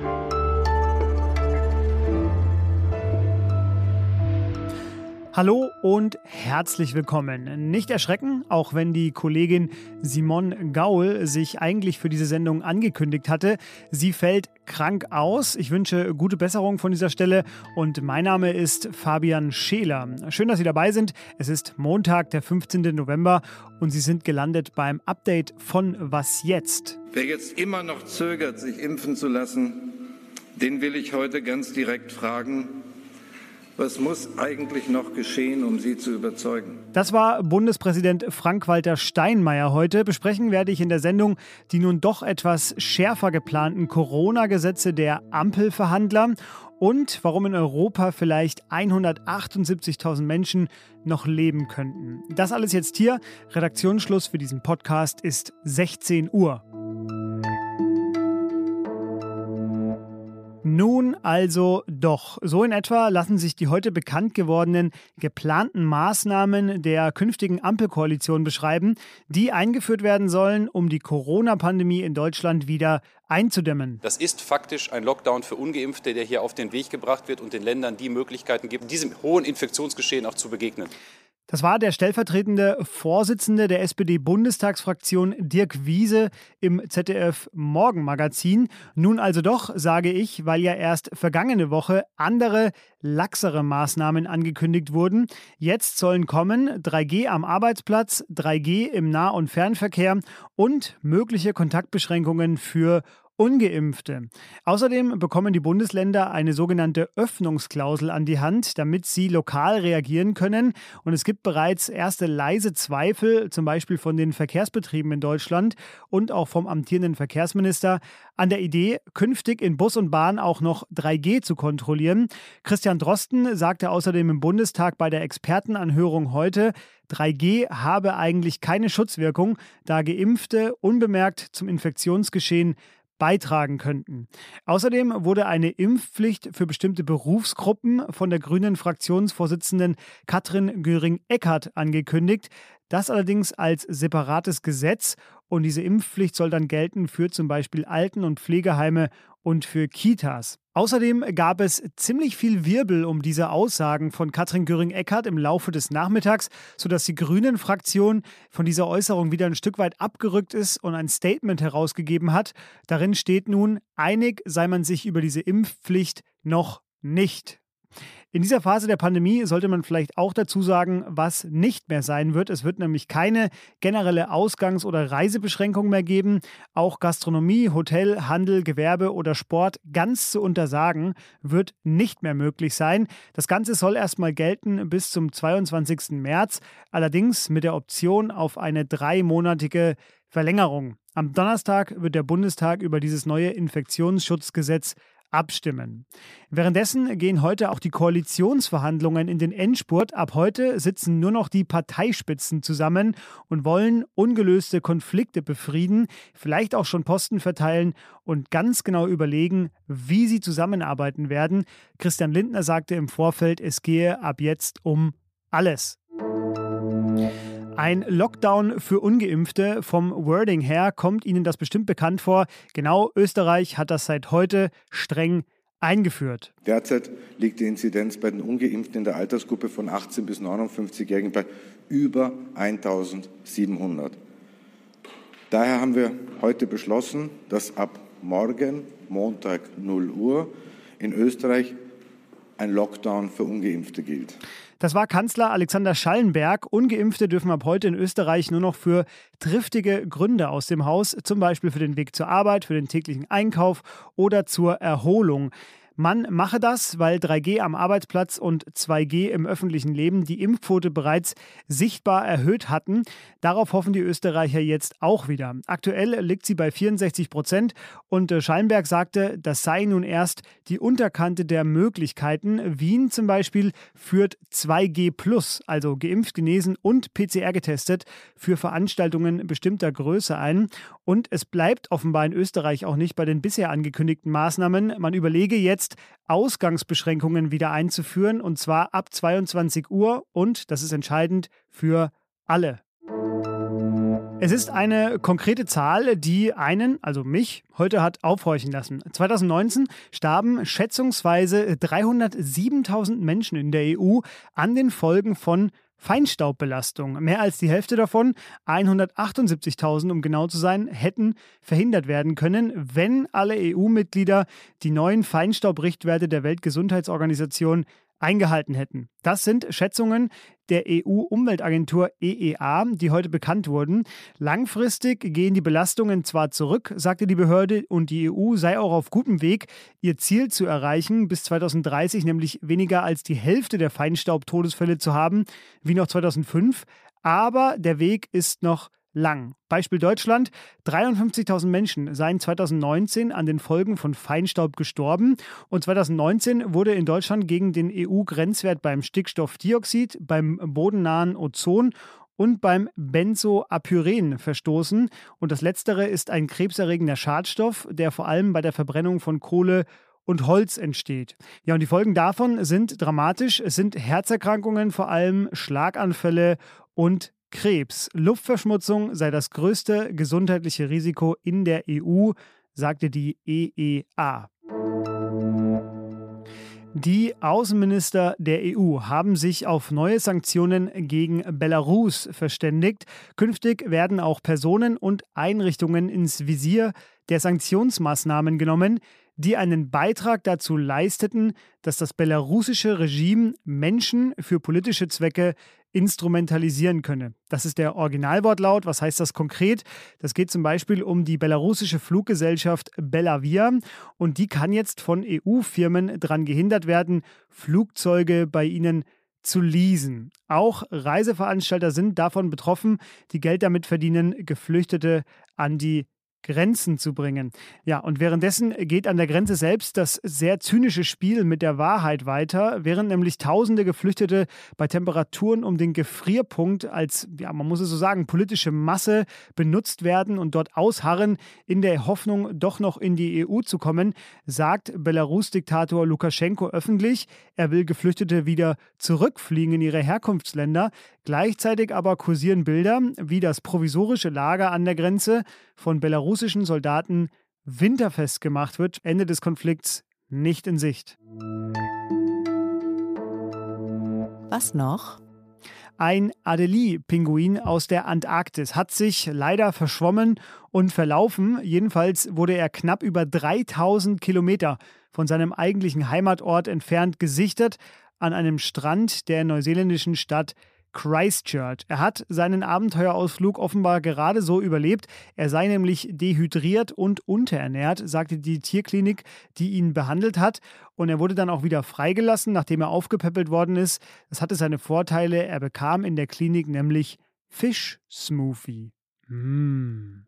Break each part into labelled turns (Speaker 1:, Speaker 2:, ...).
Speaker 1: you Hallo und herzlich willkommen. Nicht erschrecken, auch wenn die Kollegin Simone Gaul sich eigentlich für diese Sendung angekündigt hatte. Sie fällt krank aus. Ich wünsche gute Besserung von dieser Stelle und mein Name ist Fabian Scheler. Schön, dass Sie dabei sind. Es ist Montag, der 15. November und Sie sind gelandet beim Update von Was jetzt?
Speaker 2: Wer jetzt immer noch zögert, sich impfen zu lassen, den will ich heute ganz direkt fragen, was muss eigentlich noch geschehen, um Sie zu überzeugen?
Speaker 1: Das war Bundespräsident Frank-Walter Steinmeier heute. Besprechen werde ich in der Sendung die nun doch etwas schärfer geplanten Corona-Gesetze der Ampelverhandler und warum in Europa vielleicht 178.000 Menschen noch leben könnten. Das alles jetzt hier. Redaktionsschluss für diesen Podcast ist 16 Uhr. Nun also doch. So in etwa lassen sich die heute bekannt gewordenen geplanten Maßnahmen der künftigen Ampelkoalition beschreiben, die eingeführt werden sollen, um die Corona-Pandemie in Deutschland wieder einzudämmen.
Speaker 3: Das ist faktisch ein Lockdown für ungeimpfte, der hier auf den Weg gebracht wird und den Ländern die Möglichkeiten gibt, diesem hohen Infektionsgeschehen auch zu begegnen.
Speaker 1: Das war der stellvertretende Vorsitzende der SPD-Bundestagsfraktion Dirk Wiese im ZDF Morgenmagazin. Nun also doch, sage ich, weil ja erst vergangene Woche andere, laxere Maßnahmen angekündigt wurden. Jetzt sollen kommen 3G am Arbeitsplatz, 3G im Nah- und Fernverkehr und mögliche Kontaktbeschränkungen für Ungeimpfte. Außerdem bekommen die Bundesländer eine sogenannte Öffnungsklausel an die Hand, damit sie lokal reagieren können. Und es gibt bereits erste leise Zweifel, zum Beispiel von den Verkehrsbetrieben in Deutschland und auch vom amtierenden Verkehrsminister, an der Idee, künftig in Bus und Bahn auch noch 3G zu kontrollieren. Christian Drosten sagte außerdem im Bundestag bei der Expertenanhörung heute, 3G habe eigentlich keine Schutzwirkung, da Geimpfte unbemerkt zum Infektionsgeschehen beitragen könnten. Außerdem wurde eine Impfpflicht für bestimmte Berufsgruppen von der grünen Fraktionsvorsitzenden Katrin Göring-Eckardt angekündigt. Das allerdings als separates Gesetz und diese Impfpflicht soll dann gelten für zum Beispiel Alten- und Pflegeheime und für Kitas. Außerdem gab es ziemlich viel Wirbel um diese Aussagen von Katrin Göring-Eckardt im Laufe des Nachmittags, sodass die Grünen-Fraktion von dieser Äußerung wieder ein Stück weit abgerückt ist und ein Statement herausgegeben hat. Darin steht nun, einig sei man sich über diese Impfpflicht noch nicht. In dieser Phase der Pandemie sollte man vielleicht auch dazu sagen, was nicht mehr sein wird. Es wird nämlich keine generelle Ausgangs- oder Reisebeschränkung mehr geben. Auch Gastronomie, Hotel, Handel, Gewerbe oder Sport ganz zu untersagen wird nicht mehr möglich sein. Das Ganze soll erstmal gelten bis zum 22. März, allerdings mit der Option auf eine dreimonatige Verlängerung. Am Donnerstag wird der Bundestag über dieses neue Infektionsschutzgesetz abstimmen. Währenddessen gehen heute auch die Koalitionsverhandlungen in den Endspurt. Ab heute sitzen nur noch die Parteispitzen zusammen und wollen ungelöste Konflikte befrieden, vielleicht auch schon Posten verteilen und ganz genau überlegen, wie sie zusammenarbeiten werden. Christian Lindner sagte im Vorfeld, es gehe ab jetzt um alles. Ein Lockdown für ungeimpfte vom Wording her kommt Ihnen das bestimmt bekannt vor. Genau, Österreich hat das seit heute streng eingeführt.
Speaker 4: Derzeit liegt die Inzidenz bei den ungeimpften in der Altersgruppe von 18 bis 59-Jährigen bei über 1700. Daher haben wir heute beschlossen, dass ab morgen, Montag 0 Uhr, in Österreich ein Lockdown für ungeimpfte gilt.
Speaker 1: Das war Kanzler Alexander Schallenberg. Ungeimpfte dürfen ab heute in Österreich nur noch für triftige Gründe aus dem Haus, zum Beispiel für den Weg zur Arbeit, für den täglichen Einkauf oder zur Erholung. Man mache das, weil 3G am Arbeitsplatz und 2G im öffentlichen Leben die Impfquote bereits sichtbar erhöht hatten. Darauf hoffen die Österreicher jetzt auch wieder. Aktuell liegt sie bei 64 Prozent und äh, Schallenberg sagte, das sei nun erst die Unterkante der Möglichkeiten. Wien zum Beispiel führt 2G plus, also geimpft, genesen und PCR getestet, für Veranstaltungen bestimmter Größe ein. Und es bleibt offenbar in Österreich auch nicht bei den bisher angekündigten Maßnahmen. Man überlege jetzt, Ausgangsbeschränkungen wieder einzuführen, und zwar ab 22 Uhr und, das ist entscheidend, für alle. Es ist eine konkrete Zahl, die einen, also mich, heute hat aufhorchen lassen. 2019 starben schätzungsweise 307.000 Menschen in der EU an den Folgen von Feinstaubbelastung. Mehr als die Hälfte davon, 178.000 um genau zu sein, hätten verhindert werden können, wenn alle EU-Mitglieder die neuen Feinstaubrichtwerte der Weltgesundheitsorganisation eingehalten hätten. Das sind Schätzungen der EU-Umweltagentur EEA, die heute bekannt wurden. Langfristig gehen die Belastungen zwar zurück, sagte die Behörde, und die EU sei auch auf gutem Weg, ihr Ziel zu erreichen, bis 2030 nämlich weniger als die Hälfte der Feinstaubtodesfälle zu haben, wie noch 2005. Aber der Weg ist noch lang. Beispiel Deutschland. 53.000 Menschen seien 2019 an den Folgen von Feinstaub gestorben und 2019 wurde in Deutschland gegen den EU-Grenzwert beim Stickstoffdioxid, beim bodennahen Ozon und beim Benzoapyren verstoßen. Und das letztere ist ein krebserregender Schadstoff, der vor allem bei der Verbrennung von Kohle und Holz entsteht. Ja, und die Folgen davon sind dramatisch. Es sind Herzerkrankungen, vor allem Schlaganfälle und Krebs. Luftverschmutzung sei das größte gesundheitliche Risiko in der EU, sagte die EEA. Die Außenminister der EU haben sich auf neue Sanktionen gegen Belarus verständigt. Künftig werden auch Personen und Einrichtungen ins Visier der Sanktionsmaßnahmen genommen, die einen Beitrag dazu leisteten, dass das belarussische Regime Menschen für politische Zwecke instrumentalisieren könne. Das ist der Originalwortlaut. Was heißt das konkret? Das geht zum Beispiel um die belarussische Fluggesellschaft Belavia und die kann jetzt von EU-Firmen daran gehindert werden, Flugzeuge bei ihnen zu leasen. Auch Reiseveranstalter sind davon betroffen, die Geld damit verdienen, Geflüchtete an die Grenzen zu bringen. Ja, und währenddessen geht an der Grenze selbst das sehr zynische Spiel mit der Wahrheit weiter, während nämlich tausende Geflüchtete bei Temperaturen um den Gefrierpunkt als, ja, man muss es so sagen, politische Masse benutzt werden und dort ausharren, in der Hoffnung, doch noch in die EU zu kommen, sagt Belarus-Diktator Lukaschenko öffentlich, er will Geflüchtete wieder zurückfliegen in ihre Herkunftsländer. Gleichzeitig aber kursieren Bilder, wie das provisorische Lager an der Grenze von belarussischen Soldaten winterfest gemacht wird. Ende des Konflikts nicht in Sicht.
Speaker 5: Was noch?
Speaker 1: Ein Adelie-Pinguin aus der Antarktis hat sich leider verschwommen und verlaufen. Jedenfalls wurde er knapp über 3000 Kilometer von seinem eigentlichen Heimatort entfernt gesichtet an einem Strand der neuseeländischen Stadt Christchurch. Er hat seinen Abenteuerausflug offenbar gerade so überlebt. Er sei nämlich dehydriert und unterernährt, sagte die Tierklinik, die ihn behandelt hat. Und er wurde dann auch wieder freigelassen, nachdem er aufgepäppelt worden ist. Das hatte seine Vorteile. Er bekam in der Klinik nämlich Fischsmoothie. Mmh.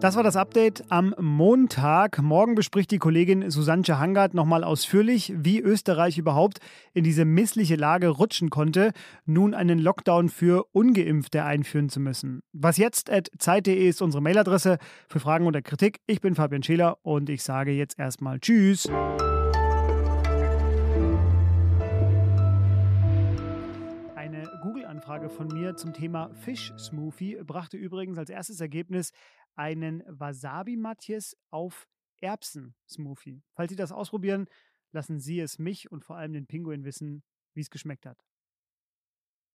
Speaker 1: Das war das Update am Montag. Morgen bespricht die Kollegin Susanne Hangard nochmal ausführlich, wie Österreich überhaupt in diese missliche Lage rutschen konnte, nun einen Lockdown für Ungeimpfte einführen zu müssen. Was jetzt at zeit.de ist unsere Mailadresse für Fragen oder Kritik. Ich bin Fabian Scheler und ich sage jetzt erstmal Tschüss. Google-Anfrage von mir zum Thema Fisch-Smoothie brachte übrigens als erstes Ergebnis einen Wasabi-Matjes auf Erbsen-Smoothie. Falls Sie das ausprobieren, lassen Sie es mich und vor allem den Pinguin wissen, wie es geschmeckt hat.